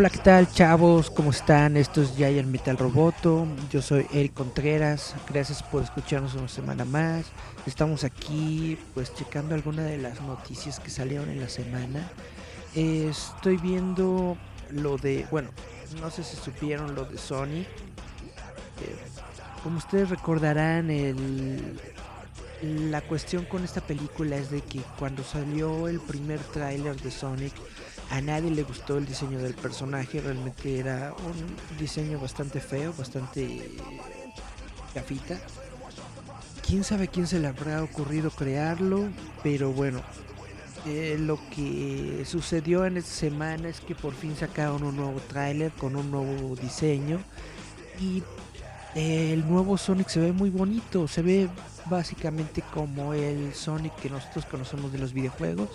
Hola, ¿qué tal chavos? ¿Cómo están? Esto es Giant Metal Roboto. Yo soy Eric Contreras. Gracias por escucharnos una semana más. Estamos aquí pues checando algunas de las noticias que salieron en la semana. estoy viendo lo de, bueno, no sé si supieron lo de Sony. Eh, como ustedes recordarán, el, la cuestión con esta película es de que cuando salió el primer tráiler de Sonic, a nadie le gustó el diseño del personaje, realmente era un diseño bastante feo, bastante gafita. Quién sabe quién se le habrá ocurrido crearlo, pero bueno, eh, lo que sucedió en esta semana es que por fin sacaron un nuevo tráiler con un nuevo diseño y eh, el nuevo Sonic se ve muy bonito, se ve básicamente como el Sonic que nosotros conocemos de los videojuegos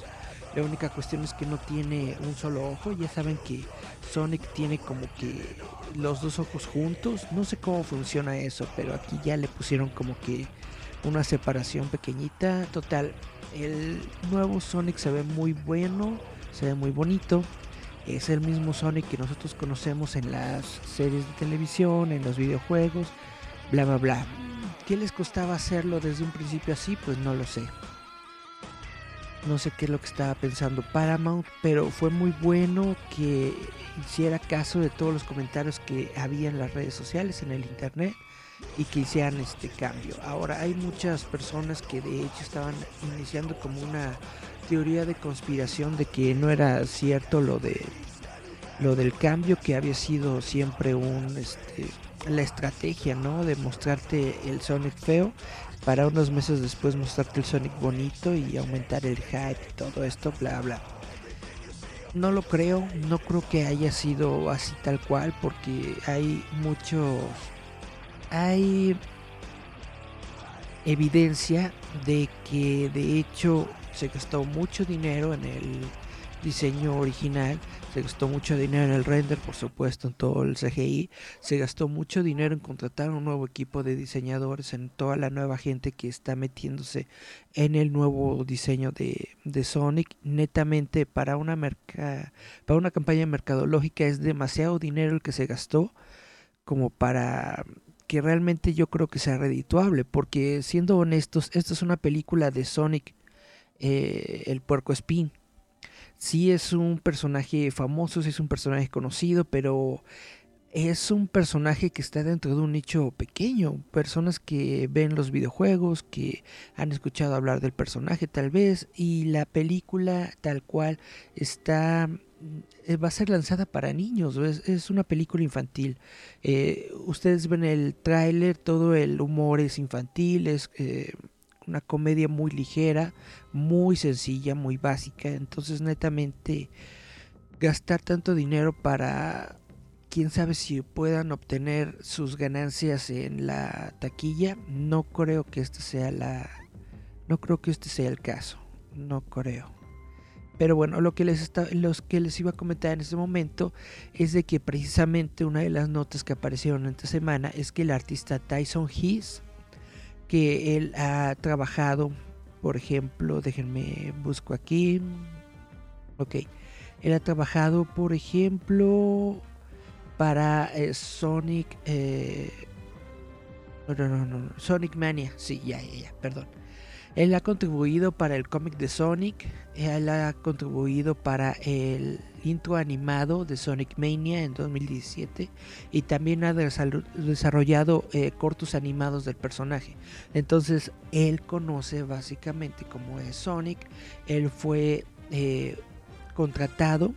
la única cuestión es que no tiene un solo ojo. Ya saben que Sonic tiene como que los dos ojos juntos. No sé cómo funciona eso, pero aquí ya le pusieron como que una separación pequeñita. Total, el nuevo Sonic se ve muy bueno, se ve muy bonito. Es el mismo Sonic que nosotros conocemos en las series de televisión, en los videojuegos, bla bla bla. ¿Qué les costaba hacerlo desde un principio así? Pues no lo sé. No sé qué es lo que estaba pensando Paramount, pero fue muy bueno que hiciera caso de todos los comentarios que había en las redes sociales, en el internet, y que hicieran este cambio. Ahora hay muchas personas que de hecho estaban iniciando como una teoría de conspiración de que no era cierto lo de lo del cambio que había sido siempre un este la estrategia, ¿no? De mostrarte el Sonic feo para unos meses después mostrarte el Sonic bonito y aumentar el hype y todo esto, bla bla. No lo creo, no creo que haya sido así tal cual porque hay mucho hay evidencia de que de hecho se gastó mucho dinero en el diseño original se gastó mucho dinero en el render, por supuesto, en todo el CGI. Se gastó mucho dinero en contratar un nuevo equipo de diseñadores, en toda la nueva gente que está metiéndose en el nuevo diseño de, Sonic. Netamente, para una, una campaña mercadológica es demasiado dinero el que se gastó como para que realmente yo creo que sea redituable. Porque siendo honestos, esta es una película de Sonic, eh, el puerco spin sí es un personaje famoso, sí es un personaje conocido, pero es un personaje que está dentro de un nicho pequeño. Personas que ven los videojuegos, que han escuchado hablar del personaje tal vez, y la película tal cual está eh, va a ser lanzada para niños, es, una película infantil. Eh, ustedes ven el tráiler, todo el humor es infantil, es eh, una comedia muy ligera, muy sencilla, muy básica. Entonces netamente gastar tanto dinero para quién sabe si puedan obtener sus ganancias en la taquilla, no creo que este sea la no creo que este sea el caso, no creo. Pero bueno, lo que les está, los que les iba a comentar en este momento es de que precisamente una de las notas que aparecieron esta semana es que el artista Tyson Hees él ha trabajado, por ejemplo, déjenme busco aquí. Ok, él ha trabajado, por ejemplo, para eh, Sonic. Eh, no, no, no, no, Sonic Mania. Sí, ya, ya, ya, perdón. Él ha contribuido para el cómic de Sonic, él ha contribuido para el intro animado de Sonic Mania en 2017 y también ha desarrollado eh, cortos animados del personaje. Entonces él conoce básicamente cómo es Sonic, él fue eh, contratado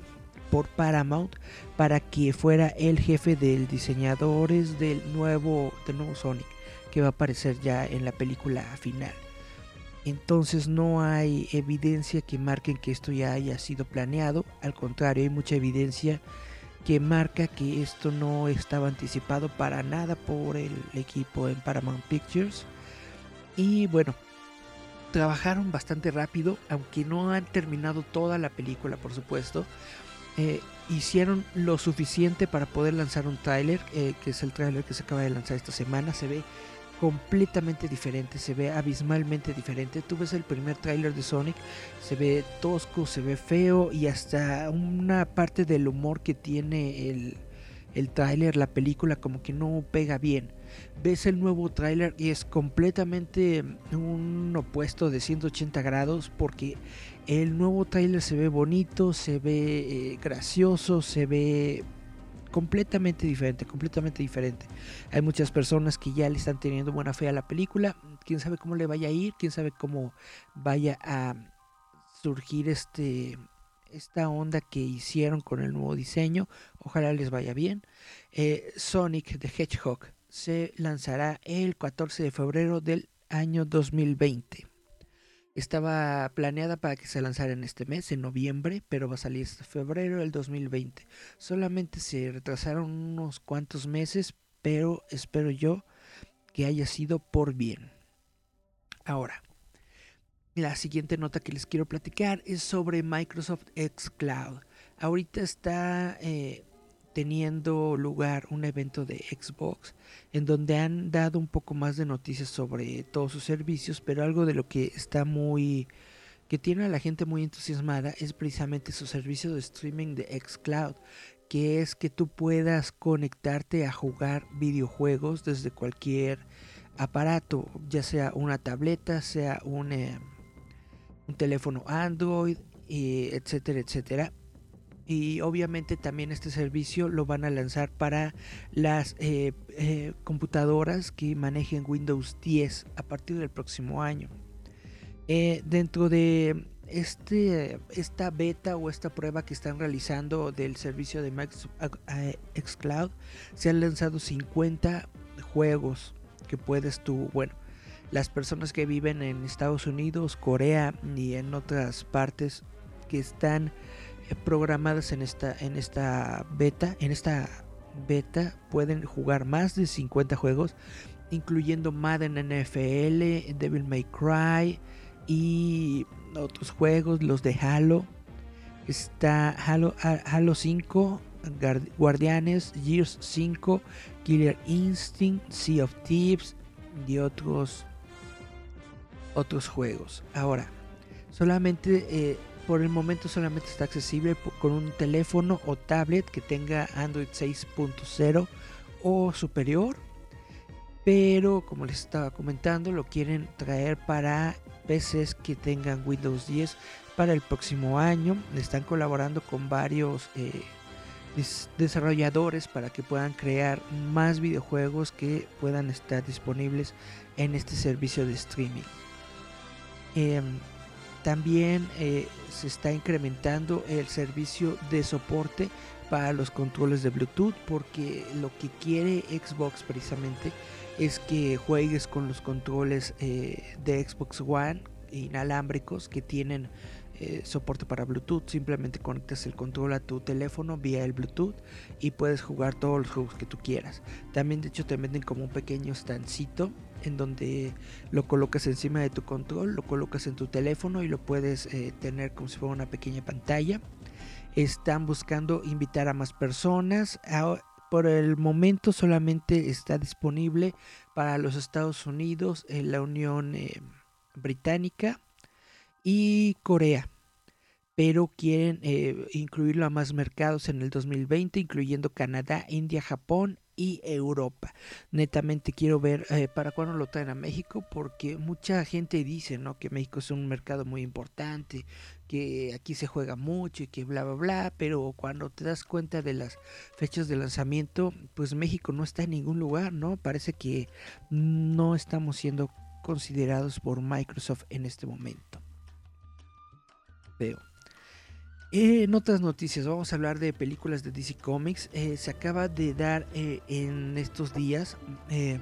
por Paramount para que fuera el jefe de diseñadores del nuevo, del nuevo Sonic que va a aparecer ya en la película final. Entonces no hay evidencia que marquen que esto ya haya sido planeado, al contrario hay mucha evidencia que marca que esto no estaba anticipado para nada por el equipo en Paramount Pictures. Y bueno, trabajaron bastante rápido, aunque no han terminado toda la película, por supuesto. Eh, hicieron lo suficiente para poder lanzar un tráiler, eh, que es el tráiler que se acaba de lanzar esta semana. Se ve completamente diferente, se ve abismalmente diferente. Tú ves el primer tráiler de Sonic, se ve tosco, se ve feo y hasta una parte del humor que tiene el, el tráiler, la película como que no pega bien. Ves el nuevo tráiler y es completamente un opuesto de 180 grados porque el nuevo tráiler se ve bonito, se ve eh, gracioso, se ve completamente diferente, completamente diferente. Hay muchas personas que ya le están teniendo buena fe a la película. Quién sabe cómo le vaya a ir, quién sabe cómo vaya a surgir este esta onda que hicieron con el nuevo diseño. Ojalá les vaya bien. Eh, Sonic the Hedgehog se lanzará el 14 de febrero del año 2020. Estaba planeada para que se lanzara en este mes, en noviembre, pero va a salir este febrero del 2020. Solamente se retrasaron unos cuantos meses, pero espero yo que haya sido por bien. Ahora, la siguiente nota que les quiero platicar es sobre Microsoft Xcloud. Ahorita está eh, teniendo lugar un evento de Xbox en donde han dado un poco más de noticias sobre todos sus servicios, pero algo de lo que está muy que tiene a la gente muy entusiasmada es precisamente su servicio de streaming de Xcloud, que es que tú puedas conectarte a jugar videojuegos desde cualquier aparato, ya sea una tableta, sea un, eh, teléfono Android, etcétera, etcétera y obviamente también este servicio lo van a lanzar para las eh, eh, computadoras que manejen Windows 10 a partir del próximo año. Eh, dentro de este, esta beta o esta prueba que están realizando del servicio de Microsoft Xcloud, se han lanzado 50 juegos que puedes tú, bueno, las personas que viven en Estados Unidos, Corea y en otras partes que están programadas en esta, en esta beta. En esta beta pueden jugar más de 50 juegos, incluyendo Madden NFL, Devil May Cry y otros juegos, los de Halo. Está Halo, Halo 5, Guardianes, Gears 5, Killer Instinct, Sea of Thieves y otros otros juegos. Ahora, solamente eh, por el momento solamente está accesible con un teléfono o tablet que tenga Android 6.0 o superior. Pero como les estaba comentando, lo quieren traer para PCs que tengan Windows 10 para el próximo año. Están colaborando con varios eh, desarrolladores para que puedan crear más videojuegos que puedan estar disponibles en este servicio de streaming. Em, también eh, se está incrementando el servicio de soporte para los controles de Bluetooth porque lo que quiere Xbox precisamente es que juegues con los controles eh, de Xbox One inalámbricos que tienen eh, soporte para Bluetooth. Simplemente conectas el control a tu teléfono vía el Bluetooth y puedes jugar todos los juegos que tú quieras. También de hecho te venden como un pequeño stancito en donde lo colocas encima de tu control, lo colocas en tu teléfono y lo puedes eh, tener como si fuera una pequeña pantalla. Están buscando invitar a más personas. Por el momento solamente está disponible para los Estados Unidos, la Unión eh, Británica y Corea. Pero quieren eh, incluirlo a más mercados en el 2020, incluyendo Canadá, India, Japón y Europa. Netamente quiero ver eh, para cuándo lo traen a México porque mucha gente dice ¿no? que México es un mercado muy importante, que aquí se juega mucho y que bla bla bla, pero cuando te das cuenta de las fechas de lanzamiento, pues México no está en ningún lugar, ¿no? Parece que no estamos siendo considerados por Microsoft en este momento. Veo. En otras noticias, vamos a hablar de películas de DC Comics. Eh, se acaba de dar eh, en estos días eh,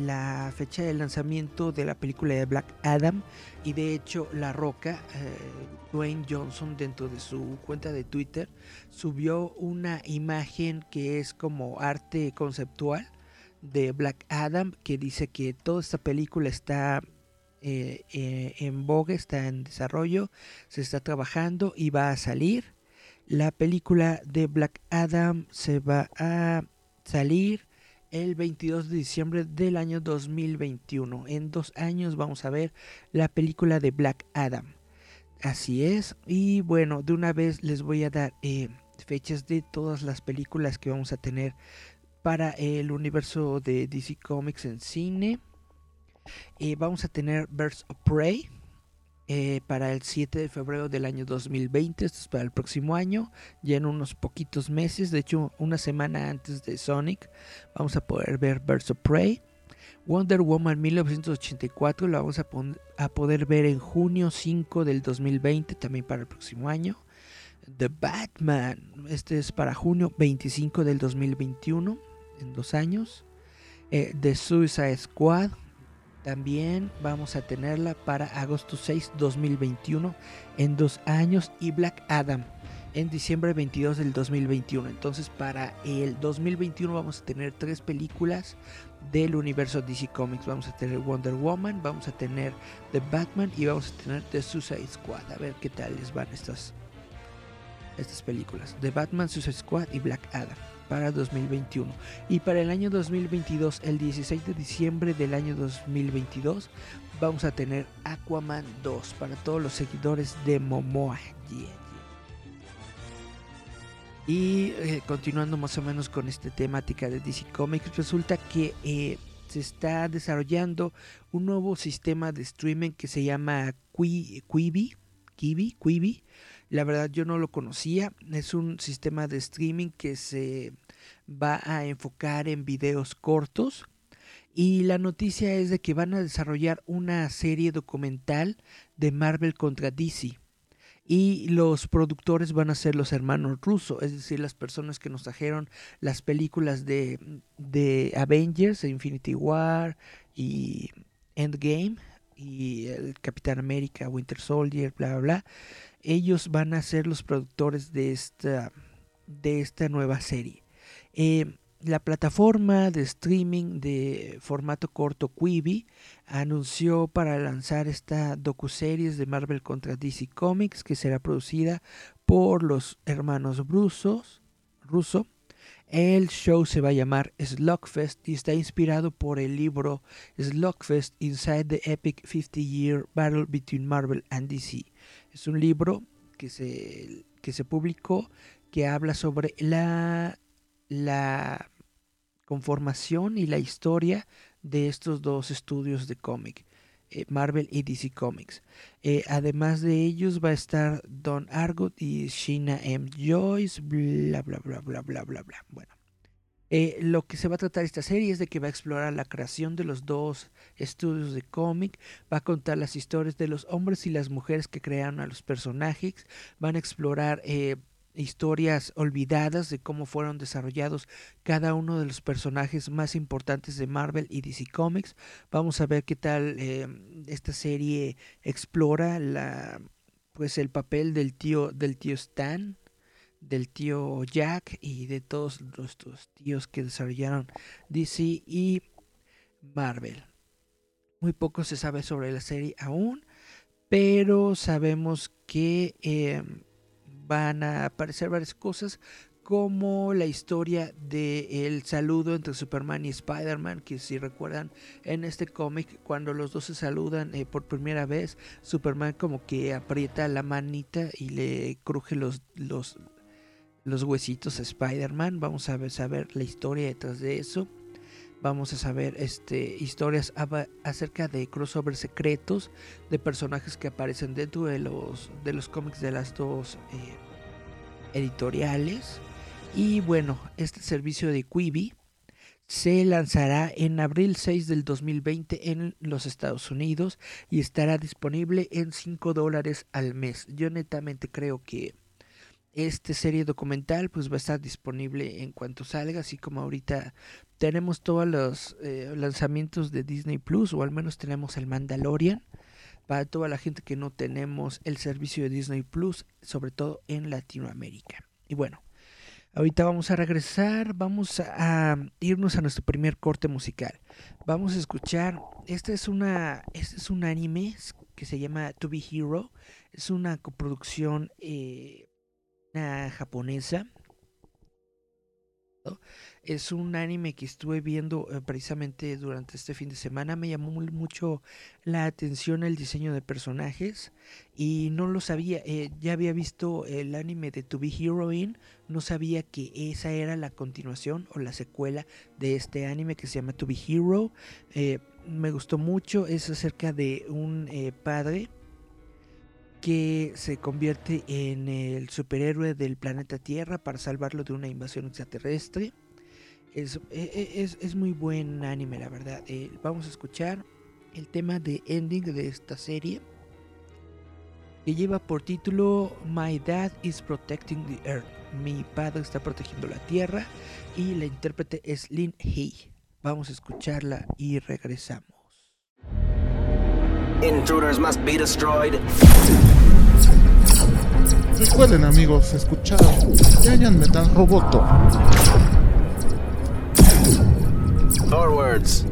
la fecha de lanzamiento de la película de Black Adam y de hecho La Roca, Dwayne Johnson dentro de su cuenta de Twitter subió una imagen que es como arte conceptual de Black Adam que dice que toda esta película está eh, eh, en vogue, está en desarrollo, se está trabajando y va a salir. La película de Black Adam se va a salir el 22 de diciembre del año 2021. En dos años vamos a ver la película de Black Adam. Así es. Y bueno, de una vez les voy a dar eh, fechas de todas las películas que vamos a tener para el universo de DC Comics en cine. Eh, vamos a tener Birds of Prey eh, para el 7 de febrero del año 2020. Esto es para el próximo año, ya en unos poquitos meses. De hecho, una semana antes de Sonic, vamos a poder ver Birds of Prey. Wonder Woman 1984 lo vamos a, a poder ver en junio 5 del 2020, también para el próximo año. The Batman, este es para junio 25 del 2021, en dos años. Eh, The Suicide Squad también vamos a tenerla para agosto 6, 2021, en dos años. Y Black Adam en diciembre 22 del 2021. Entonces para el 2021 vamos a tener tres películas del universo DC Comics. Vamos a tener Wonder Woman, vamos a tener The Batman y vamos a tener The Suicide Squad. A ver qué tal les van estas, estas películas. The Batman, Suicide Squad y Black Adam para 2021. Y para el año 2022, el 16 de diciembre del año 2022, vamos a tener Aquaman 2 para todos los seguidores de Momoa. Y eh, continuando más o menos con esta temática de DC Comics, resulta que eh, se está desarrollando un nuevo sistema de streaming que se llama Quibi, Quibi, Quibi, la verdad yo no lo conocía. Es un sistema de streaming que se va a enfocar en videos cortos. Y la noticia es de que van a desarrollar una serie documental de Marvel contra DC. Y los productores van a ser los hermanos rusos, es decir, las personas que nos trajeron las películas de, de Avengers, Infinity War y Endgame, y el Capitán América, Winter Soldier, bla, bla, bla ellos van a ser los productores de esta, de esta nueva serie. Eh, la plataforma de streaming de formato corto Quibi anunció para lanzar esta docuseries de Marvel contra DC Comics que será producida por los hermanos Rusos, Russo. El show se va a llamar Slugfest y está inspirado por el libro Slugfest Inside the Epic 50 Year Battle Between Marvel and DC es un libro que se, que se publicó que habla sobre la, la conformación y la historia de estos dos estudios de cómic. Eh, Marvel y DC Comics. Eh, además de ellos va a estar Don Argot y Sheena M. Joyce, bla bla bla bla bla bla bla. Bueno, eh, lo que se va a tratar esta serie es de que va a explorar la creación de los dos estudios de cómic, va a contar las historias de los hombres y las mujeres que crearon a los personajes, van a explorar eh, historias olvidadas de cómo fueron desarrollados cada uno de los personajes más importantes de Marvel y DC Comics. Vamos a ver qué tal eh, esta serie explora la pues el papel del tío del tío Stan del tío Jack y de todos nuestros tíos que desarrollaron DC y Marvel. Muy poco se sabe sobre la serie aún, pero sabemos que em, van a aparecer varias cosas como la historia de el saludo entre Superman y Spider-Man, que si recuerdan en este cómic cuando los dos se saludan eh, por primera vez, Superman como que aprieta la manita y le cruje los, los los huesitos Spider-Man. Vamos a saber la historia detrás de eso. Vamos a saber este, historias acerca de crossovers secretos de personajes que aparecen dentro de los, de los cómics de las dos eh, editoriales. Y bueno, este servicio de Quibi se lanzará en abril 6 del 2020 en los Estados Unidos y estará disponible en 5 dólares al mes. Yo netamente creo que esta serie documental pues va a estar disponible en cuanto salga, así como ahorita tenemos todos los eh, lanzamientos de Disney Plus o al menos tenemos el Mandalorian para toda la gente que no tenemos el servicio de Disney Plus, sobre todo en Latinoamérica. Y bueno, Ahorita vamos a regresar, vamos a irnos a nuestro primer corte musical. Vamos a escuchar, este es una, este es un anime que se llama To Be Hero. Es una coproducción eh, japonesa es un anime que estuve viendo eh, precisamente durante este fin de semana. Me llamó mucho la atención el diseño de personajes y no lo sabía. Eh, ya había visto el anime de To Be Heroine. No sabía que esa era la continuación o la secuela de este anime que se llama To Be Hero. Eh, me gustó mucho. Es acerca de un padre que se convierte en el superhéroe del planeta Tierra para salvarlo de una invasión extraterrestre. Es, e, e, es, es muy buen anime, la verdad. Eh, vamos a escuchar el tema de ending de esta serie que lleva por título My Dad is Protecting the Earth. Mi padre está protegiendo la Tierra y la intérprete es Lin Hei. Vamos a escucharla y regresamos. Intruders must be destroyed. Recuerden amigos, escuchar Giant Metal Roboto. Forwards.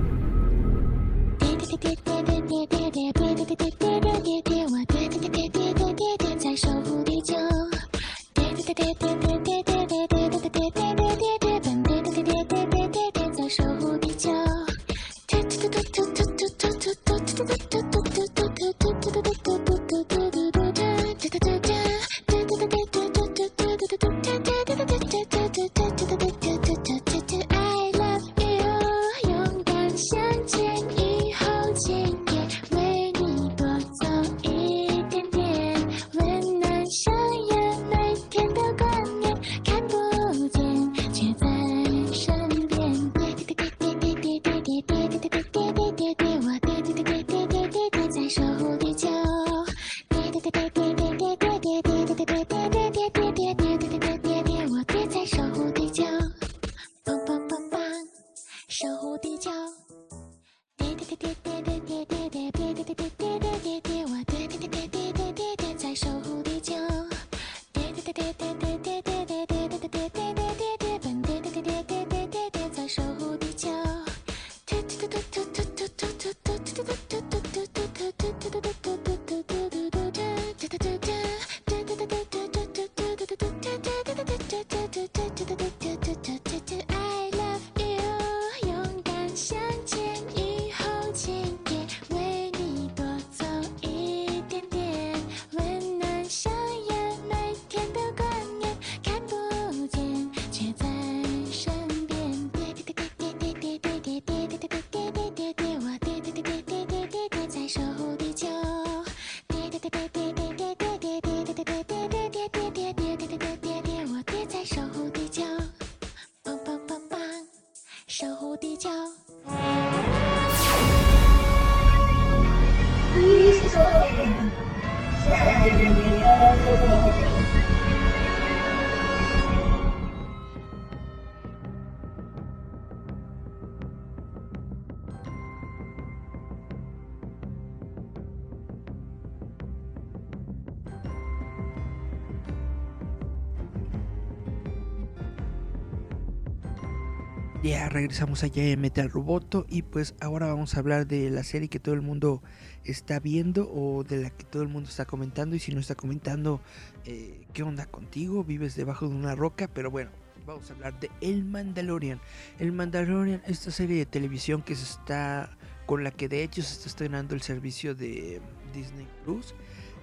Ya regresamos allá en Metal Roboto y pues ahora vamos a hablar de la serie que todo el mundo está viendo o de la que todo el mundo está comentando y si no está comentando, eh, ¿qué onda contigo? Vives debajo de una roca, pero bueno, vamos a hablar de El Mandalorian. El Mandalorian, esta serie de televisión que se está, con la que de hecho se está estrenando el servicio de Disney Plus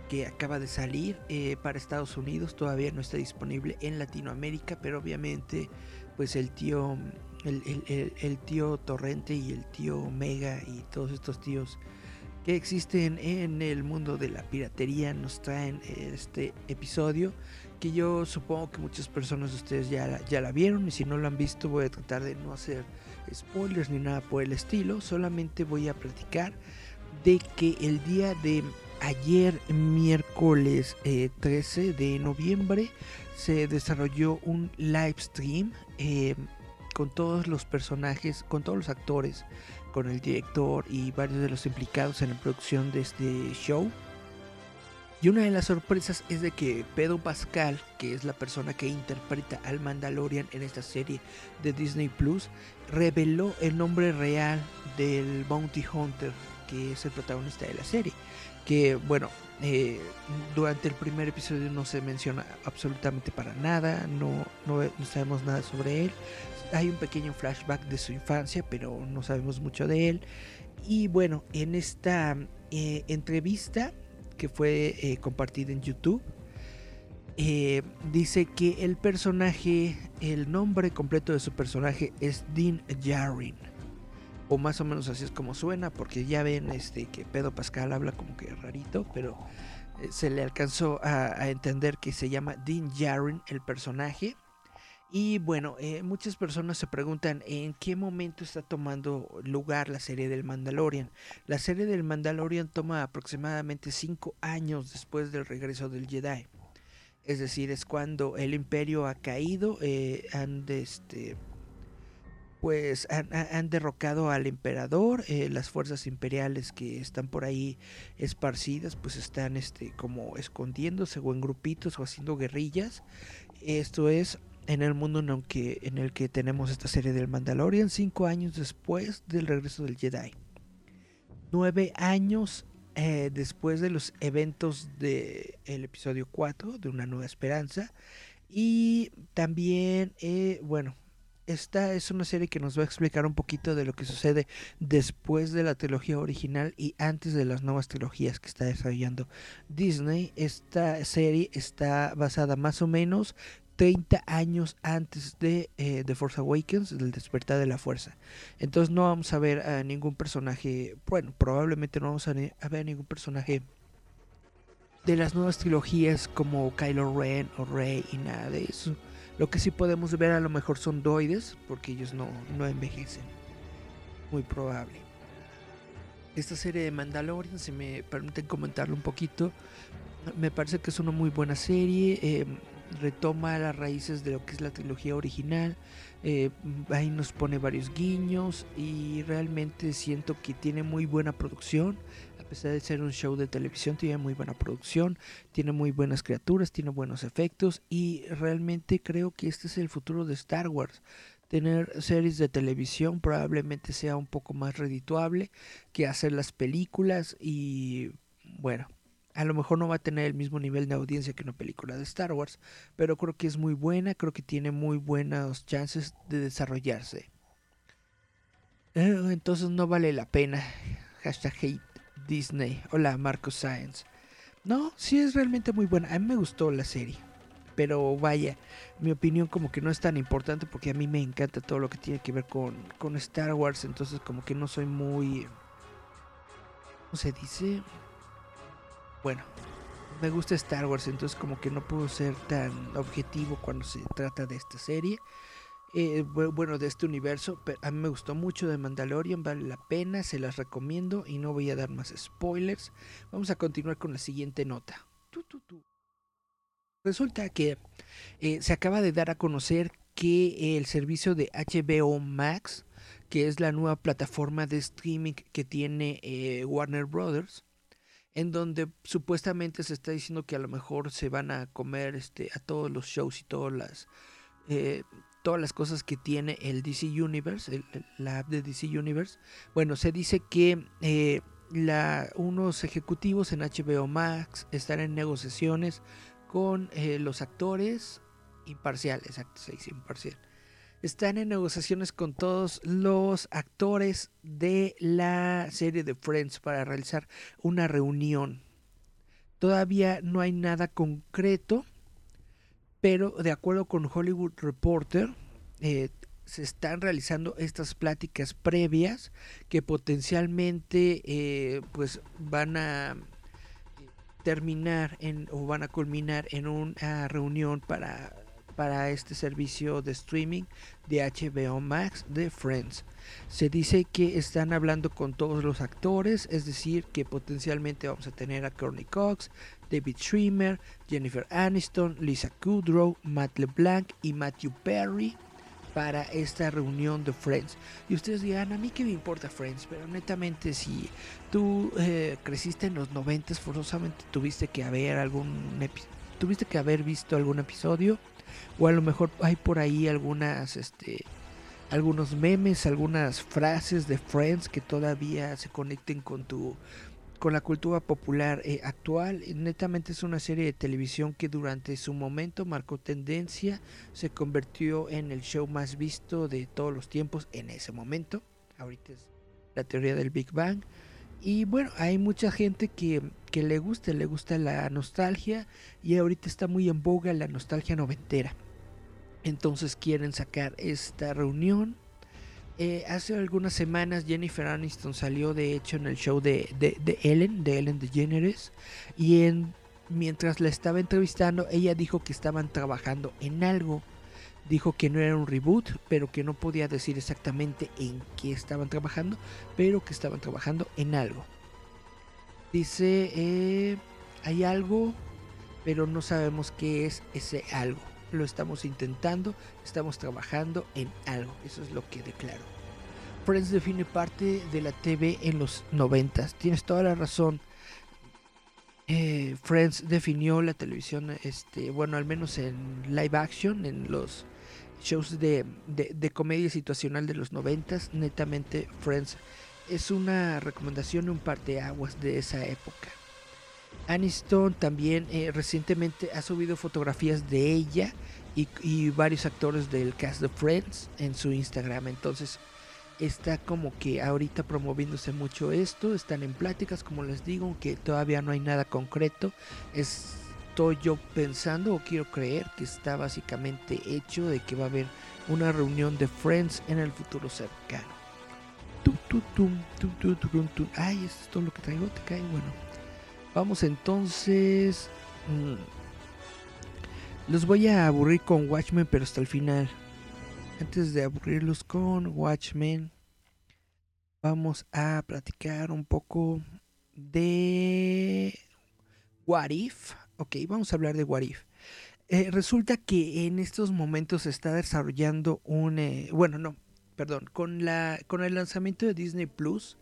que acaba de salir eh, para Estados Unidos, todavía no está disponible en Latinoamérica, pero obviamente pues el tío, el, tío Torrente y el tío Mega y todos estos tíos que existen en el mundo de la piratería nos traen este episodio que yo supongo que muchas personas de ustedes ya, la- ya la vieron y si no lo han visto voy a tratar de no hacer spoilers ni nada por el estilo, solamente voy a platicar de que el día de ayer miércoles eh, 13 de noviembre se desarrolló un live stream eh, con todos los personajes, con todos los actores, con el director y varios de los implicados en la producción de este show. Y una de las sorpresas es de que Pedro Pascal, que es la persona que interpreta al Mandalorian en esta serie de Disney Plus, reveló el nombre real del Bounty Hunter, que es el protagonista de la serie. Que bueno, eh, durante el primer episodio no se menciona absolutamente para nada, no, no, no sabemos nada sobre él. Hay un pequeño flashback de su infancia, pero no sabemos mucho de él. Y bueno, en esta eh, entrevista que fue eh, compartida en YouTube, eh, dice que el personaje, el nombre completo de su personaje es Dean Jarin. O más o menos así es como suena, porque ya ven este, que Pedro Pascal habla como que rarito, pero se le alcanzó a, a entender que se llama Dean Jarin el personaje. Y bueno, eh, muchas personas se preguntan en qué momento está tomando lugar la serie del Mandalorian. La serie del Mandalorian toma aproximadamente 5 años después del regreso del Jedi. Es decir, es cuando el imperio ha caído, eh, han, este, pues, han derrocado al emperador, eh, las fuerzas imperiales que están por ahí esparcidas, pues están este, como escondiéndose o en grupitos o haciendo guerrillas. Esto es en el mundo en el que, en el que tenemos esta serie del Mandalorian, cinco años después del regreso del Jedi. Nueve años eh, después de los eventos del el episodio 4 de Una Nueva Esperanza. Y también, eh, bueno, esta es una serie que nos va a explicar un poquito de lo que sucede después de la trilogía original y antes de las nuevas trilogías que está desarrollando Disney. Esta serie está basada más o menos 30 años antes de eh, The Force Awakens, del despertar de la fuerza. Entonces no vamos a ver a ningún personaje, bueno, probablemente no vamos a, a ver ningún personaje de las nuevas trilogías como Kylo Ren o Rey y nada de eso. Lo que sí podemos ver a lo mejor son droides, porque ellos no, no envejecen. Muy probable. Esta serie de Mandalorian, si me permiten comentarlo un poquito, me parece que es una muy buena serie. eh, retoma las raíces de lo que es la trilogía original. eh, ahí nos pone varios guiños y realmente siento que tiene muy buena producción. A pesar de ser un show de televisión, tiene muy buena producción, tiene muy buenas criaturas, tiene buenos efectos y realmente creo que este es el futuro de Star Wars. Tener series de televisión probablemente sea un poco más redituable que hacer las películas y bueno, a lo mejor no va a tener el mismo nivel de audiencia que una película de Star Wars, pero creo que es muy buena, creo que tiene muy buenas chances de desarrollarse. Eh, entonces no vale la pena. Hashtag hate Disney. Hola Marcos Science. No, sí es realmente muy buena. A mí me gustó la serie. Pero vaya, mi opinión como que no es tan importante porque a mí me encanta todo lo que tiene que ver con, con Star Wars. Entonces como que no soy muy... ¿Cómo se dice? Bueno, me gusta Star Wars, entonces como que no puedo ser tan objetivo cuando se trata de esta serie. Eh, bu- bueno, de este universo, pero a mí me gustó mucho de Mandalorian, vale la pena, se las recomiendo y no voy a dar más spoilers. Vamos a continuar con la siguiente nota. Resulta que eh, se acaba de dar a conocer que el servicio de HBO Max, que es la nueva plataforma de streaming que tiene eh, Warner Brothers, en donde supuestamente se está diciendo que a lo mejor se van a comer este a todos los shows y todas las eh, todas las cosas que tiene el DC Universe, el- la app de DC Universe. Bueno, se dice que eh, la, unos ejecutivos en HBO Max están en negociaciones con eh, los actores imparcial, exacto, se dice imparcial. Están en negociaciones con todos los actores de la serie de Friends para realizar una reunión. Todavía no hay nada concreto, pero de acuerdo con Hollywood Reporter, eh, se están realizando estas pláticas previas que potencialmente eh, pues van a terminar en o van a culminar en una reunión para para este servicio de streaming de HBO Max de Friends. Se dice que están hablando con todos los actores, es decir, que potencialmente vamos a tener a Courtney Cox, David Schwimmer, Jennifer Aniston, Lisa Kudrow, Matt LeBlanc y Matthew Perry para esta reunión de Friends. Y ustedes dirán, a mí que me importa Friends, pero netamente si tú eh, creciste en los 90, forzosamente tuviste que haber algún tuviste que haber visto algún episodio o a lo mejor hay por ahí algunas este algunos memes, algunas frases de Friends que todavía se conecten con tu con la cultura popular eh, actual. Netamente es una serie de televisión que durante su momento marcó tendencia, se convirtió en el show más visto de todos los tiempos en ese momento. Ahorita es la teoría del Big Bang. Y bueno, hay mucha gente que, que le gusta, le gusta la nostalgia y ahorita está muy en boga la nostalgia noventera. Entonces quieren sacar esta reunión eh, hace algunas semanas Jennifer Aniston salió de hecho en el show de, de, Ellen, de Ellen DeGeneres, y en, mientras la estaba entrevistando ella dijo que estaban trabajando en algo. Dijo que no era un reboot, pero que no podía decir exactamente en qué estaban trabajando, pero que estaban trabajando en algo. Dice, eh, hay algo, pero no sabemos qué es ese algo lo estamos intentando, estamos trabajando en algo. Eso es lo que declaro. Friends define parte de la TV en los 90. Tienes toda la razón. Eh, Friends definió la televisión, este, bueno, al menos en live action, en los shows de, de, comedia situacional de los 90. Netamente, Friends es una recomendación un parteaguas de esa época. Aniston también eh, recientemente ha subido fotografías de ella y, varios actores del cast de Friends en su Instagram. Entonces está como que ahorita promoviéndose mucho esto. Están en pláticas, como les digo, aunque todavía no hay nada concreto. Estoy yo pensando o quiero creer que está básicamente hecho de que va a haber una reunión de Friends en el futuro cercano. Ay, esto es todo lo que traigo, te cae. Bueno. Vamos entonces. Mm, los voy a aburrir con Watchmen, pero hasta el final. Antes de aburrirlos con Watchmen, vamos a platicar un poco de What If. Ok, vamos a hablar de What If. Eh, resulta que en estos momentos se está desarrollando un... Eh, bueno, no, perdón. Con, la, con el lanzamiento de Disney Plus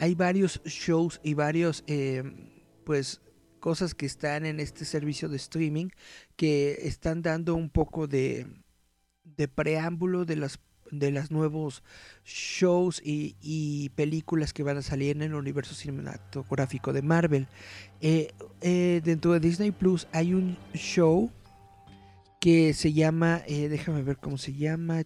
hay varios shows y varios... Eh, pues cosas que están en este servicio de streaming que están dando un poco de, de preámbulo de las de los nuevos shows y, películas que van a salir en el universo cinematográfico de Marvel. Eh, eh, dentro de Disney Plus hay un show que se llama, eh, déjame ver cómo se llama,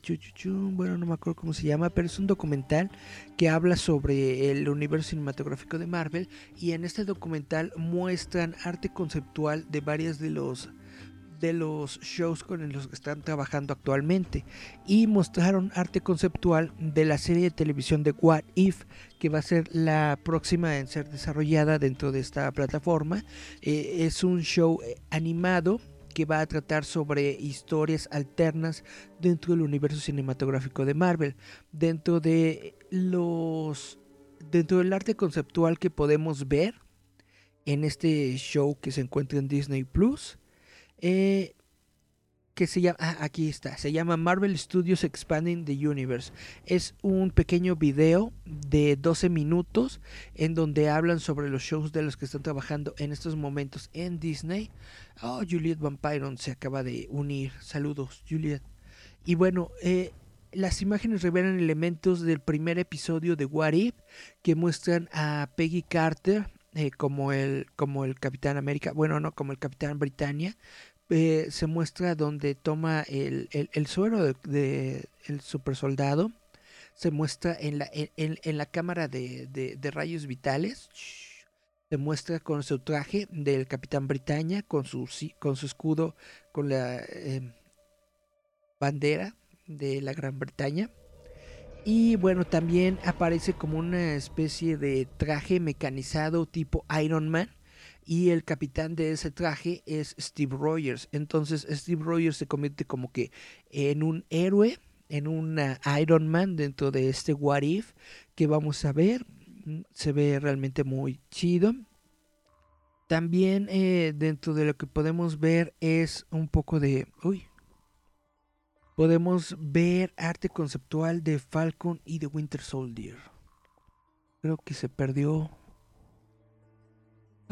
bueno, no me acuerdo cómo se llama, pero es un documental que habla sobre el universo cinematográfico de Marvel y en este documental muestran arte conceptual de varios de los de los shows con los que están trabajando actualmente y mostraron arte conceptual de la serie de televisión de What If que va a ser la próxima en ser desarrollada dentro de esta plataforma eh, es un show eh, animado que va a tratar sobre historias alternas dentro del universo cinematográfico de Marvel, dentro de los dentro del arte conceptual que podemos ver en este show que se encuentra en Disney Plus. Eh, que se llama, ah, aquí está, se llama Marvel Studios Expanding the Universe. Es un pequeño video de 12 minutos en donde hablan sobre los shows de los que están trabajando en estos momentos en Disney. Oh, Juliet Vampiron se acaba de unir. Saludos, Juliet. Y bueno, eh, las imágenes revelan elementos del primer episodio de What If que muestran a Peggy Carter eh, como el como el Capitán América, bueno, no, como el Capitán Britannia eh, se muestra donde toma el, el, suero del de, super soldado. Se muestra en la, en, la cámara de, de, rayos vitales. Se muestra con su traje del Capitán Britannia, con su, con su escudo, con la eh, bandera de la Gran Bretaña. Y bueno, también aparece como una especie de traje mecanizado tipo Iron Man. Y el capitán de ese traje es Steve Rogers. Entonces Steve Rogers se convierte como que en un héroe, en una Iron Man dentro de este What If que vamos a ver. Se ve realmente muy chido. También eh, dentro de lo que podemos ver es un poco de... Uy. Podemos ver arte conceptual de Falcon y de Winter Soldier. Creo que se perdió.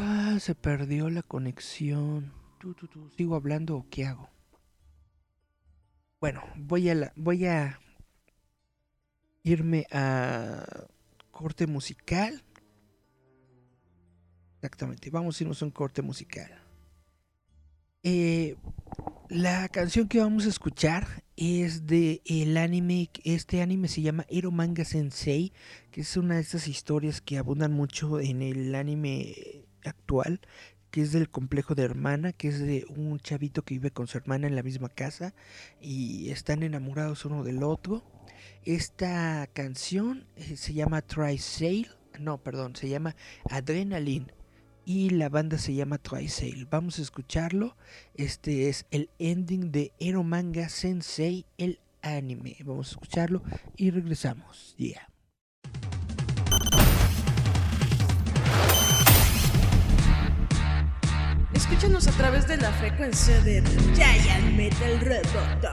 Ah, se perdió la conexión. Tu, tu, tu. ¿Sigo hablando o qué hago? Bueno, voy a la, voy a irme a corte musical. Exactamente, vamos a irnos a un corte musical. Eh, la canción que vamos a escuchar es de el anime, este anime se llama Ero Manga Sensei, que es una de estas historias que abundan mucho en el anime actual, que es del complejo de hermana, que es de un chavito que vive con su hermana en la misma casa y están enamorados uno del otro. Esta canción eh, se llama Try Sail, no, perdón, se llama Adrenaline y la banda se llama Try Sail. Vamos a escucharlo. Este es el ending de Ero Manga Sensei, el anime. Vamos a escucharlo y regresamos. Yeah. Escúchanos a través de la frecuencia de Giant Metal Roboto.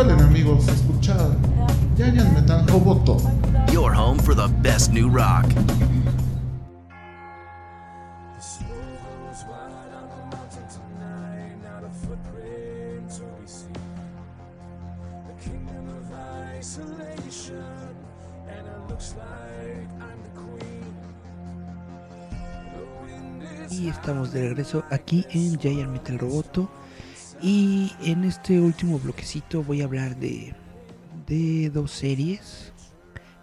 Amigos, escuchad Giant Metal Roboto. Your home for the best new rock. Y estamos de regreso aquí en Giant Metal Roboto. Y en este último bloquecito voy a hablar de, de dos series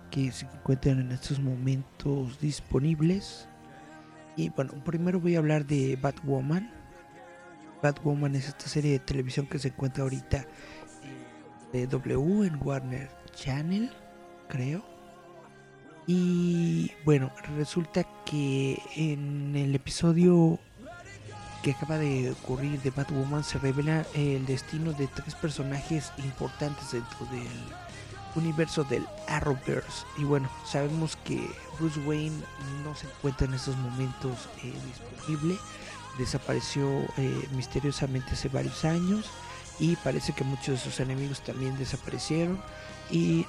que se encuentran en estos momentos disponibles. Y bueno, primero voy a hablar de Batwoman. Batwoman es esta serie de televisión que se encuentra ahorita en W en Warner Channel, creo. Y bueno, resulta que en el episodio que acaba de ocurrir de Batwoman se revela el destino de tres personajes importantes dentro del universo del Arrowverse. Y bueno, sabemos que Bruce Wayne no se encuentra en estos momentos eh, disponible. Desapareció eh, misteriosamente hace varios años y parece que muchos de sus enemigos también desaparecieron y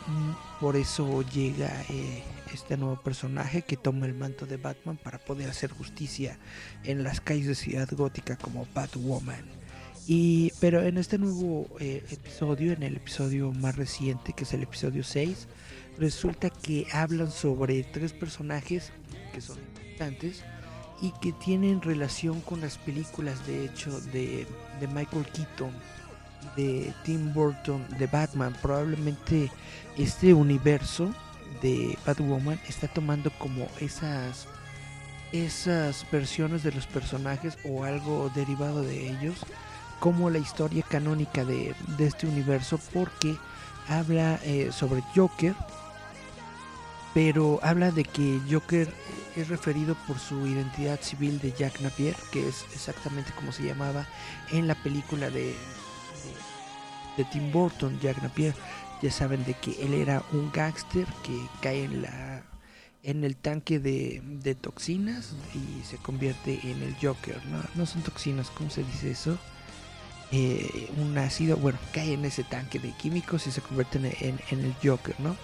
por eso llega eh, este nuevo personaje que toma el manto de Batman para poder hacer justicia en las calles de Ciudad Gótica como Batwoman. Y, pero en este nuevo eh, episodio, en el episodio más reciente, que es el episodio 6, resulta que hablan sobre tres personajes que son importantes y que tienen relación con las películas, de hecho, de, de Michael Keaton, de Tim Burton, de Batman. Probablemente este universo de Batwoman está tomando como esas esas versiones de los personajes o algo derivado de ellos como la historia canónica de, de este universo porque habla eh, sobre Joker pero habla de que Joker es referido por su identidad civil de Jack Napier que es exactamente como se llamaba en la película de, de, Tim Burton Jack Napier ya saben de que él era un gángster que cae en la en el tanque de, toxinas y se convierte en el Joker. No, no son toxinas, ¿cómo se dice eso? Eh, un ácido, bueno, cae en ese tanque de químicos y se convierte en el Joker, ¿no?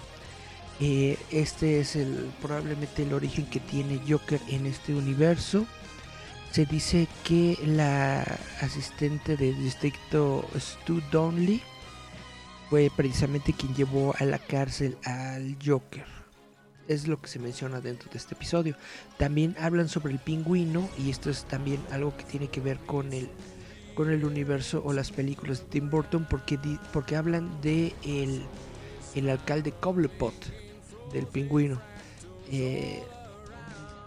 Eh, este es el probablemente el origen que tiene Joker en este universo. Se dice que la asistente del distrito Stu Donnelly fue precisamente quien llevó a la cárcel al Joker. Es lo que se menciona dentro de este episodio. También hablan sobre el pingüino y esto es también algo que tiene que ver con el con el universo o las películas de Tim Burton porque di, porque hablan de el, el alcalde Cobblepot del pingüino. Eh,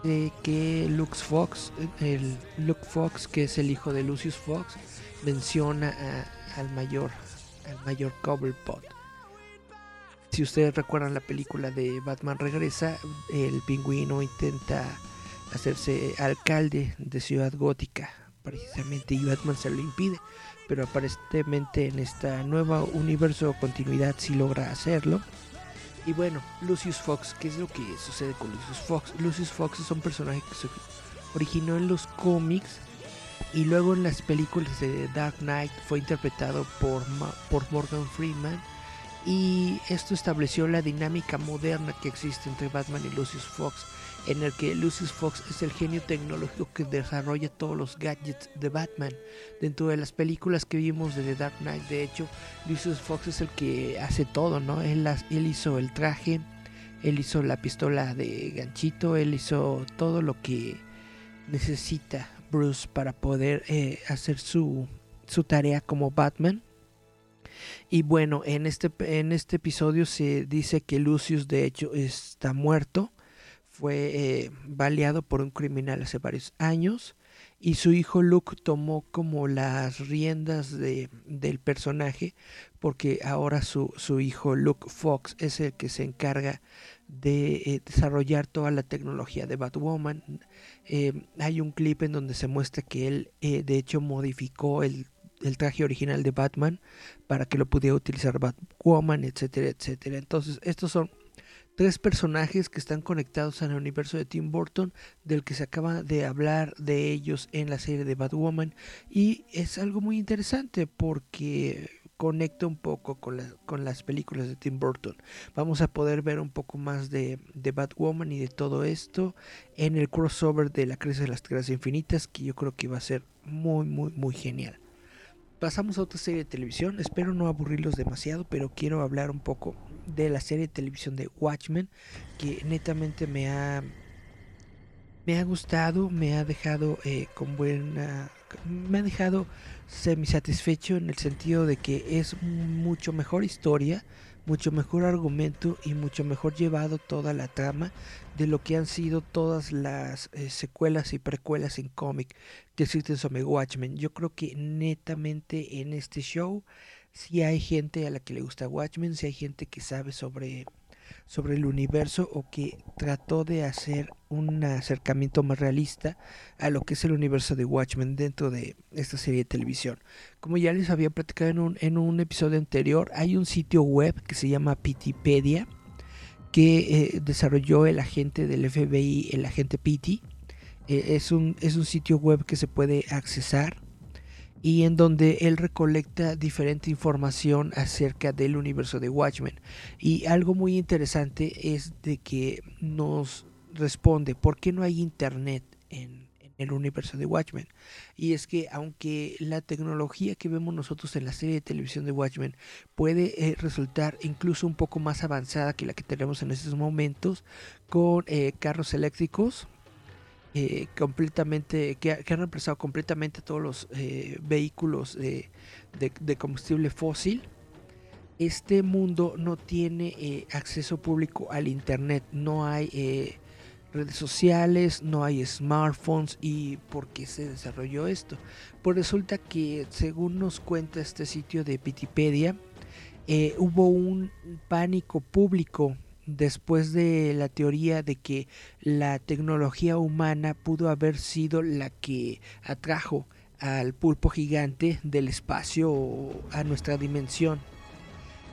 de que Lux Fox, el Luke Fox, que es el hijo de Lucius Fox, menciona a, al mayor al mayor Cobblepot. Si ustedes recuerdan la película de Batman Regresa, el pingüino intenta hacerse alcalde de Ciudad Gótica, precisamente, y Batman se lo impide, pero aparentemente en esta nueva universo o continuidad sí logra hacerlo. Y bueno, Lucius Fox, ¿qué es lo que sucede con Lucius Fox? Lucius Fox es un personaje que se originó en los cómics y luego en las películas de Dark Knight fue interpretado por, por Morgan Freeman y esto estableció la dinámica moderna que existe entre Batman y Lucius Fox en el que Lucius Fox es el genio tecnológico que desarrolla todos los gadgets de Batman dentro de las películas que vimos de The Dark Knight de hecho Lucius Fox es el que hace todo no él, hizo el traje él hizo la pistola de ganchito él hizo todo lo que necesita Bruce para poder eh, hacer su, su tarea como Batman. Y bueno, en este, en este episodio se dice que Lucius de hecho está muerto. Fue eh, baleado por un criminal hace varios años. Y su hijo Luke tomó como las riendas de, del personaje. Porque ahora su, su hijo Luke Fox es el que se encarga de eh, desarrollar toda la tecnología de Batwoman. Eh, hay un clip en donde se muestra que él eh, de hecho modificó el, el, traje original de Batman para que lo pudiera utilizar Batwoman, etcétera, etcétera. Entonces estos son tres personajes que están conectados al universo de Tim Burton, del que se acaba de hablar de ellos en la serie de Batwoman. Y es algo muy interesante porque conecta un poco con, con las películas de Tim Burton. Vamos a poder ver un poco más de, de Batwoman y de todo esto en el crossover de la crisis de las tierras infinitas, que yo creo que va a ser muy, muy, muy genial. Pasamos a otra serie de televisión. Espero no aburrirlos demasiado, pero quiero hablar un poco de la serie de televisión de Watchmen, que netamente me ha me ha gustado, me ha dejado eh, con buena, me ha dejado semi-satisfecho en el sentido de que es mucho mejor historia, mucho mejor argumento y mucho mejor llevado toda la trama de lo que han sido todas las eh, secuelas y precuelas en cómic que existen sobre Watchmen. Yo creo que netamente en este show si hay gente a la que le gusta Watchmen, si hay gente que sabe sobre sobre el universo o que trató de hacer un acercamiento más realista a lo que es el universo de Watchmen dentro de esta serie de televisión. Como ya les había platicado en un, en un episodio anterior, hay un sitio web que se llama Pitipedia que eh, desarrolló el agente del FBI, el agente Pity. Eh, es, un, es un sitio web que se puede accesar y en donde él recolecta diferente información acerca del universo de Watchmen. Y algo muy interesante es de que nos responde por qué no hay internet en, el universo de Watchmen. Y es que aunque la tecnología que vemos nosotros en la serie de televisión de Watchmen puede eh, resultar incluso un poco más avanzada que la que tenemos en estos momentos con eh, carros eléctricos, eh, completamente que, ha- que reemplazado completamente todos los eh, vehículos de, combustible fósil. Este mundo no tiene eh, acceso público al internet. No hay redes sociales no hay smartphones y por qué se desarrolló esto. Pues resulta que según nos cuenta este sitio de Wikipedia hubo un pánico público después de la teoría de que la tecnología humana pudo haber sido la que atrajo al pulpo gigante del espacio a nuestra dimensión.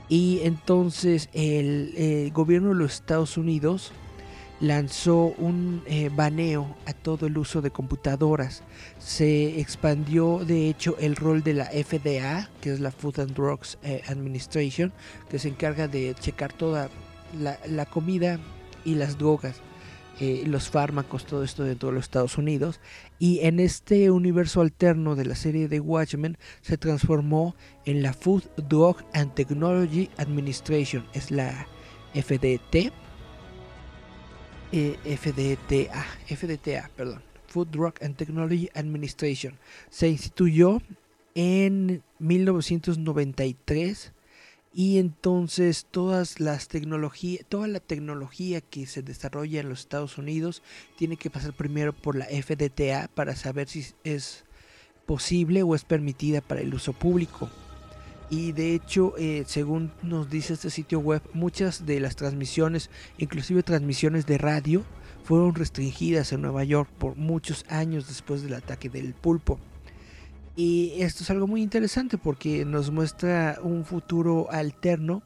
Y entonces el, gobierno de los Estados Unidos lanzó un eh, baneo a todo el uso de computadoras. Se expandió de hecho el rol de la FDA, que es la Food and Drugs eh, Administration, que se encarga de checar toda la, comida y las drogas, eh, los fármacos, todo esto dentro de los Estados Unidos. Y en este universo alterno de la serie de Watchmen se transformó en la Food, Drug and Technology Administration, es la FDT. eh, FDTA, FDTA, perdón, Food, Drug and Technology Administration. Se instituyó en 1993 y entonces todas las tecnologías, toda la tecnología que se desarrolla en los Estados Unidos tiene que pasar primero por la FDTA para saber si es posible o es permitida para el uso público. Y de hecho, eh, según nos dice este sitio web, muchas de las transmisiones, inclusive transmisiones de radio, fueron restringidas en Nueva York por muchos años después del ataque del pulpo. Y esto es algo muy interesante porque nos muestra un futuro alterno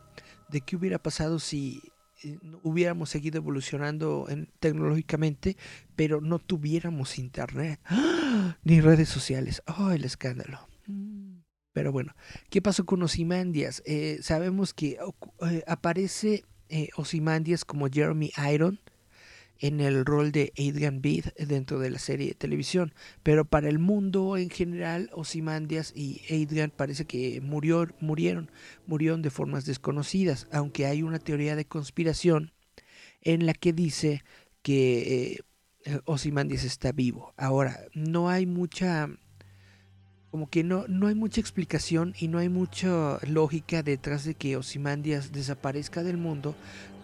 de qué hubiera pasado si eh, hubiéramos seguido evolucionando en- tecnológicamente, pero no tuviéramos internet ¡Ah! ni redes sociales. ¡Oh, el escándalo! Mm. Pero bueno, ¿qué pasó con Osimandias? Eh, sabemos que eh, aparece eh, Ozymandias como Jeremy Iron en el rol de Adrian Beed dentro de la serie de televisión. Pero para el mundo en general, Ozymandias y Adrian parece que murió, murieron, murieron de formas desconocidas, aunque hay una teoría de conspiración en la que dice que eh, está vivo. Ahora, no hay mucha como que no, no hay mucha explicación y no hay mucha lógica detrás de que Ozymandias desaparezca del mundo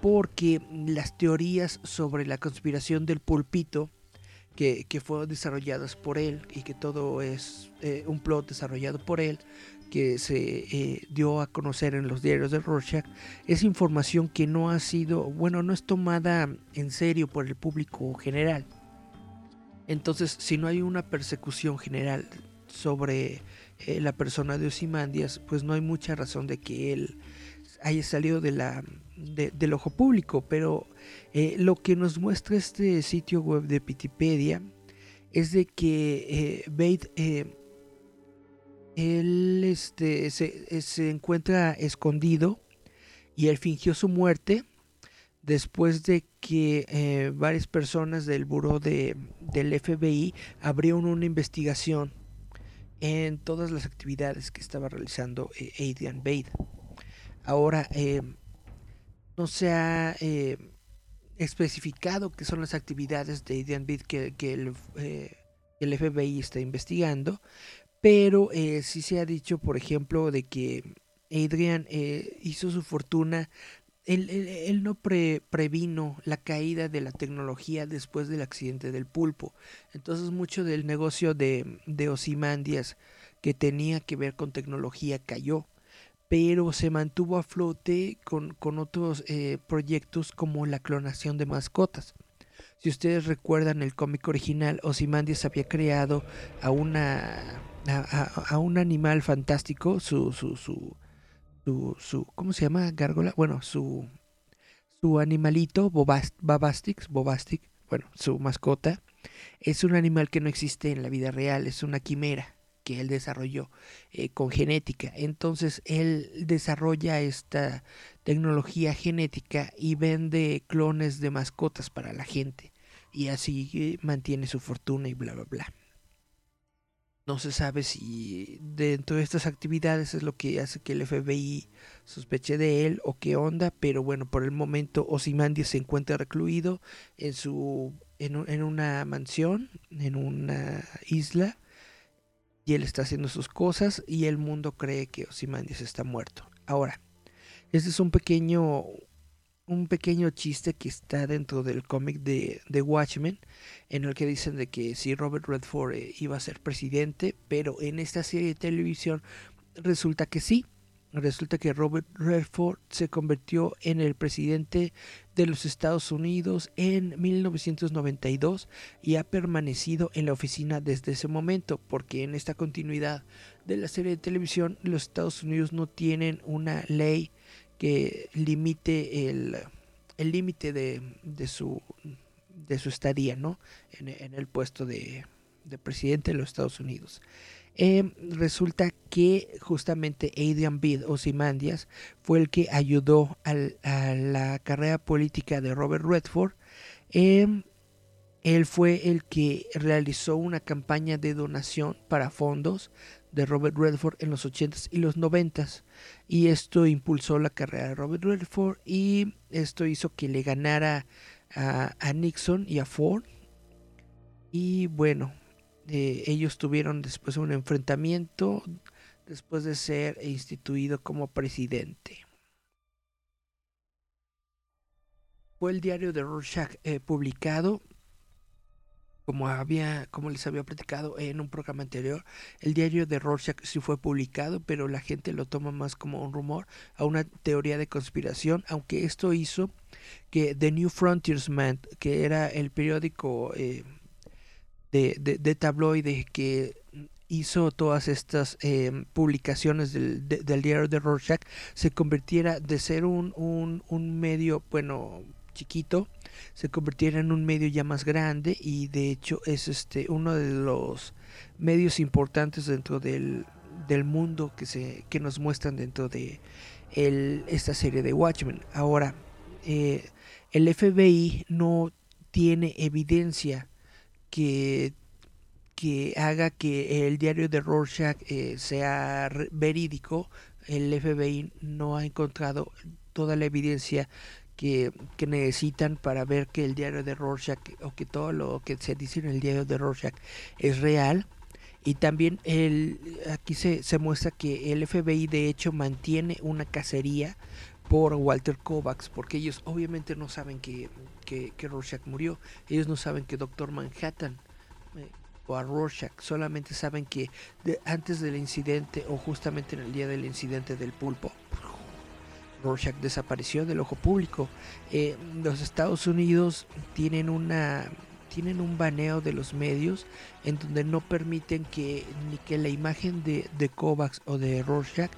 porque las teorías sobre la conspiración del pulpito que, que fueron desarrolladas por él y que todo es eh, un plot desarrollado por él que se eh, dio a conocer en los diarios de Rorschach es información que no ha sido, bueno, no es tomada en serio por el público general. Entonces, si no hay una persecución general sobre eh, la persona de Ozymandias, pues no hay mucha razón de que él haya salido del ojo público. Pero eh, lo que nos muestra este sitio web de Wikipedia es de que eh, Bate eh, él este, se, encuentra escondido y él fingió su muerte después de que eh, varias personas del buró de, del FBI abrieron una investigación en todas las actividades que estaba realizando Adrian Bade. Ahora, eh, no se ha eh, especificado qué son las actividades de Adrian Bade que, el, eh, FBI está investigando, pero eh, sí se ha dicho, por ejemplo, de que Adrian eh, hizo su fortuna él, no pre- previno la caída de la tecnología después del accidente del pulpo. Entonces mucho del negocio de, de Ozymandias que tenía que ver con tecnología cayó. Pero se mantuvo a flote con, con otros eh, proyectos como la clonación de mascotas. Si ustedes recuerdan el cómic original, Ozymandias había creado a una a, un animal fantástico, su, su, su, su, su- ¿cómo se llama? Gárgola, bueno, su, su animalito, Bobast, Babastix, Bobastic, bueno, su mascota, es un animal que no existe en la vida real, es una quimera que él desarrolló eh, con genética. Entonces él desarrolla esta tecnología genética y vende clones de mascotas para la gente. Y así eh, mantiene su fortuna y bla, bla, bla. No se sabe si dentro de estas actividades es lo que hace que el FBI sospeche de él o qué onda, pero bueno, por el momento Ozymandias se encuentra recluido en su en, un- en una mansión, en una isla, y él está haciendo sus cosas y el mundo cree que Ozymandias está muerto. Ahora, este es un pequeño un pequeño chiste que está dentro del cómic de, Watchmen, en el que dicen de que si Robert Redford eh, iba a ser presidente, pero en esta serie de televisión resulta que sí. Resulta que Robert Redford se convirtió en el presidente de los Estados Unidos en 1992 y ha permanecido en la oficina desde ese momento, porque en esta continuidad de la serie de televisión los Estados Unidos no tienen una ley que limite el límite de, de su de su estadía no en, en el puesto de, de presidente de los Estados Unidos Eh, resulta que justamente Adrian Bede Ozymandias fue el que ayudó a la carrera política de Robert Redford. Em, él fue el que realizó una campaña de donación para fondos de Robert Redford en los 80s y los 90s y esto impulsó la carrera de Robert Redford y esto hizo que le ganara a, a Nixon y a Ford. Y bueno eh, ellos tuvieron después un enfrentamiento después de ser instituido como presidente. Fue el diario de Rorschach eh, publicado como había como les había platicado en un programa anterior el diario de Rorschach sí fue publicado pero la gente lo toma más como un rumor a una teoría de conspiración aunque esto hizo que The New Frontiersman que era el periódico eh, de, de, de tabloide que hizo todas estas eh, publicaciones del, de- del diario de Rorschach se convirtiera de ser un, un, un medio bueno chiquito se convirtiera en un medio ya más grande y de hecho es este uno de los medios importantes dentro del, del mundo que se que nos muestran dentro de el, esta serie de Watchmen. Ahora eh, el FBI no tiene evidencia que que haga que el diario de Rorschach eh, sea verídico, el FBI no ha encontrado toda la evidencia que, que necesitan para ver que el diario de Rorschach o que todo lo que se dice en el diario de Rorschach es real. Y también el, aquí se, se muestra que el FBI de hecho mantiene una cacería por Walter Kovacs, porque ellos obviamente no saben que, que, Rorschach murió, ellos no saben que Doctor Manhattan eh, o a Rorschach, solamente saben que antes del incidente o justamente en el día del incidente del pulpo, Rorschach desapareció del ojo público. Eh, los Estados Unidos tienen una tienen un baneo de los medios en donde no permiten que ni que la imagen de, de Kovacs o de Rorschach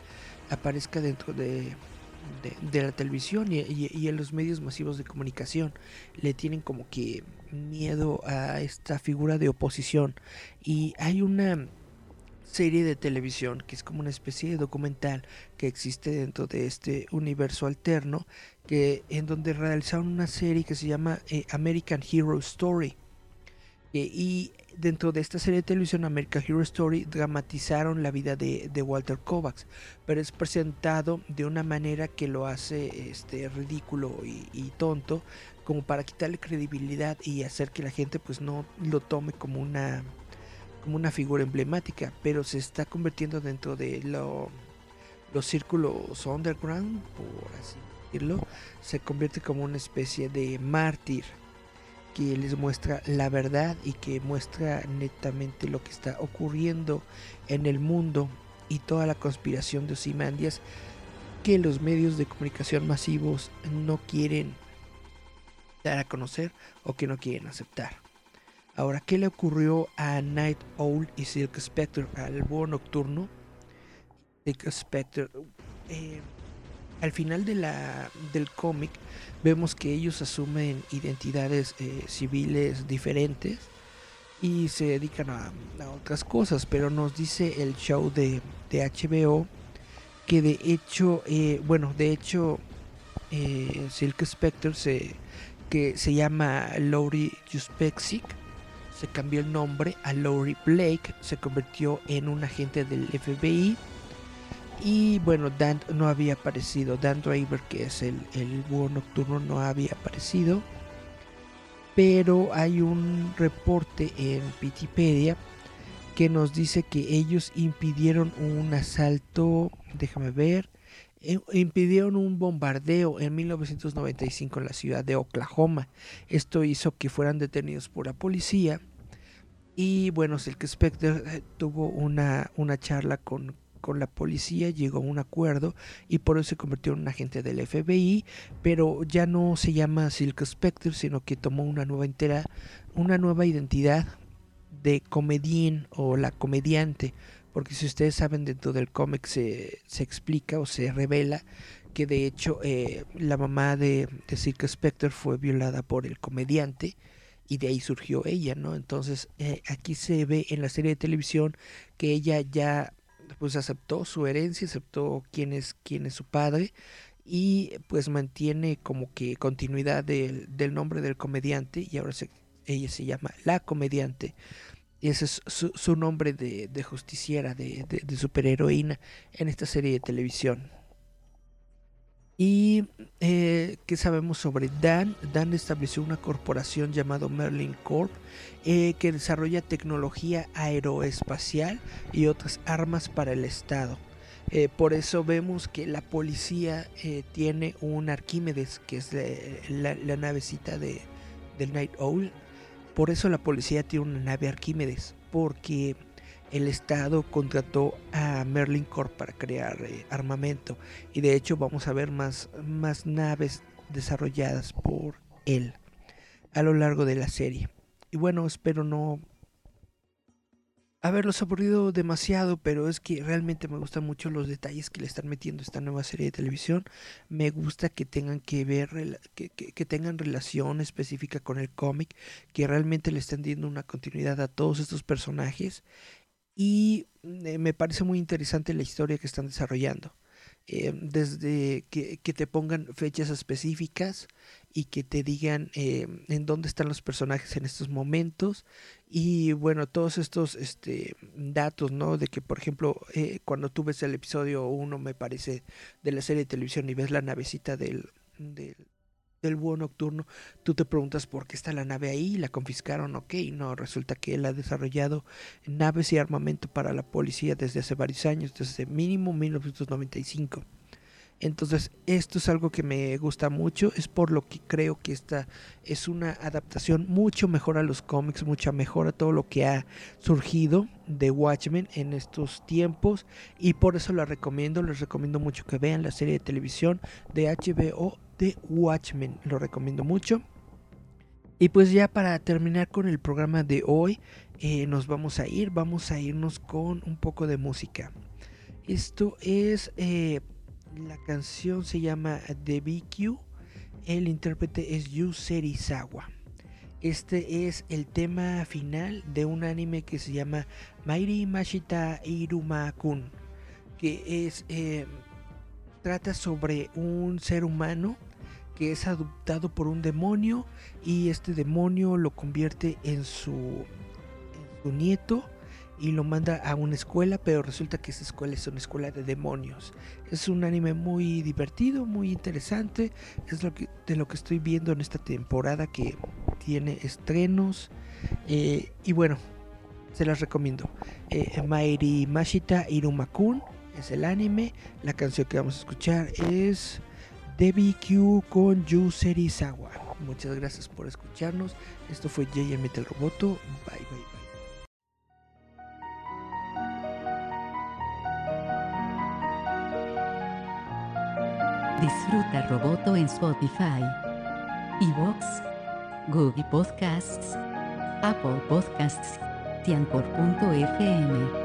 aparezca dentro de, de, la televisión y, y- y en los medios masivos de comunicación. Le tienen como que miedo a esta figura de oposición. Y hay una serie de televisión que es como una especie de documental que existe dentro de este universo alterno que en donde realizaron una serie que se llama eh, American Hero Story Eh, y dentro de esta serie de televisión American Hero Story dramatizaron la vida de, Walter Kovacs pero es presentado de una manera que lo hace este ridículo y, tonto como para quitarle credibilidad y hacer que la gente pues no lo tome como una como una figura emblemática, pero se está convirtiendo dentro de lo- los círculos underground, por así decirlo, se convierte como una especie de mártir que les muestra la verdad y que muestra netamente lo que está ocurriendo en el mundo y toda la conspiración de Ozymandias que los medios de comunicación masivos no quieren dar a conocer o que no quieren aceptar. Ahora, ¿qué le ocurrió a Night Owl y Silk Spectre, al búho nocturno? Silk Spectre, eh, al final de la, del cómic, vemos que ellos asumen identidades eh, civiles diferentes y se dedican a, a otras cosas, pero nos dice el show de, de HBO que de hecho, eh, bueno, de hecho, eh, Silk Spectre se, que se llama Laurie Juspexik se cambió el nombre a Laurie Blake, se convirtió en un agente del FBI. Y bueno, Dan no había aparecido. Dan Draver, que es el, el búho nocturno, no había aparecido. Pero hay un reporte en Wikipedia que nos dice que ellos impidieron un asalto, déjame ver, eh, impidieron un bombardeo en 1995 en la ciudad de Oklahoma. Esto hizo que fueran detenidos por la policía. Y bueno, Silk Spectre eh, tuvo una, una charla con, con la policía, llegó a un acuerdo y por eso se convirtió en un agente del FBI, pero ya no se llama Silk Spectre, sino que tomó una nueva entera, una nueva identidad de comedian o la comediante, porque si ustedes saben dentro del cómic se, se explica o se revela que de hecho eh, la mamá de, de Silk Spectre fue violada por el comediante y de ahí surgió ella, ¿no? Entonces eh, aquí se ve en la serie de televisión que ella ya pues aceptó su herencia, aceptó quién es, quién es su padre y pues mantiene como que continuidad del, del nombre del comediante y ahora se, ella se llama la comediante. Y ese es su, su nombre de, de justiciera, de, de, de superheroína en esta serie de televisión. ¿Y eh, qué sabemos sobre Dan? Dan estableció una corporación llamada Merlin Corp eh, que desarrolla tecnología aeroespacial y otras armas para el Estado. Eh, por eso vemos que la policía eh, tiene un Arquímedes, que es la, la, navecita de, del Night Owl. Por eso la policía tiene una nave Arquímedes, porque el Estado contrató a Merlin Corp para crear eh, armamento y de hecho vamos a ver más, más naves desarrolladas por él a lo largo de la serie. Y bueno, espero no haberlos aburrido demasiado, pero es que realmente me gustan mucho los detalles que le están metiendo esta nueva serie de televisión. Me gusta que tengan que ver, que, que, que tengan relación específica con el cómic, que realmente le están dando una continuidad a todos estos personajes y eh, me parece muy interesante la historia que están desarrollando. Eh, desde que, que, te pongan fechas específicas y que te digan eh, en dónde están los personajes en estos momentos y bueno, todos estos este, datos, ¿no? De que por ejemplo, eh, cuando tú ves el episodio 1 me parece de la serie de televisión y ves la navecita del, del del búho nocturno, tú te preguntas por qué está la nave ahí, la confiscaron, ok, no, resulta que él ha desarrollado naves y armamento para la policía desde hace varios años, desde mínimo 1995. Entonces, esto es algo que me gusta mucho, es por lo que creo que esta es una adaptación mucho mejor a los cómics, mucha mejor a todo lo que ha surgido de Watchmen en estos tiempos y por eso la recomiendo, les recomiendo mucho que vean la serie de televisión de HBO de Watchmen. Lo recomiendo mucho. Y pues ya para terminar con el programa de hoy, eh, nos vamos a ir, vamos a irnos con un poco de música. Esto es, eh, la canción se llama The BQ, el intérprete es Yu Serizawa. Este es el tema final de un anime que se llama Mairi Mashita Iruma-kun, que es, eh, trata sobre un ser humano que es adoptado por un demonio y este demonio lo convierte en su, nieto y lo manda a una escuela, pero resulta que esa escuela es una escuela de demonios. Es un anime muy divertido, muy interesante. Es lo que, de lo que estoy viendo en esta temporada que tiene estrenos. Eh, y bueno, se las recomiendo. Eh, Mairi Mashita Irumakun es el anime. La canción que vamos a escuchar es de BQ con User Izawa. Muchas gracias por escucharnos. Esto fue JM Metal Roboto. Bye bye bye. Disfruta Roboto en Spotify, Evox, Google Podcasts, Apple Podcasts, Tianpor.fm.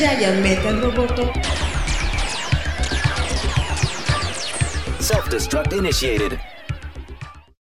giant metal. Self-destruct initiated.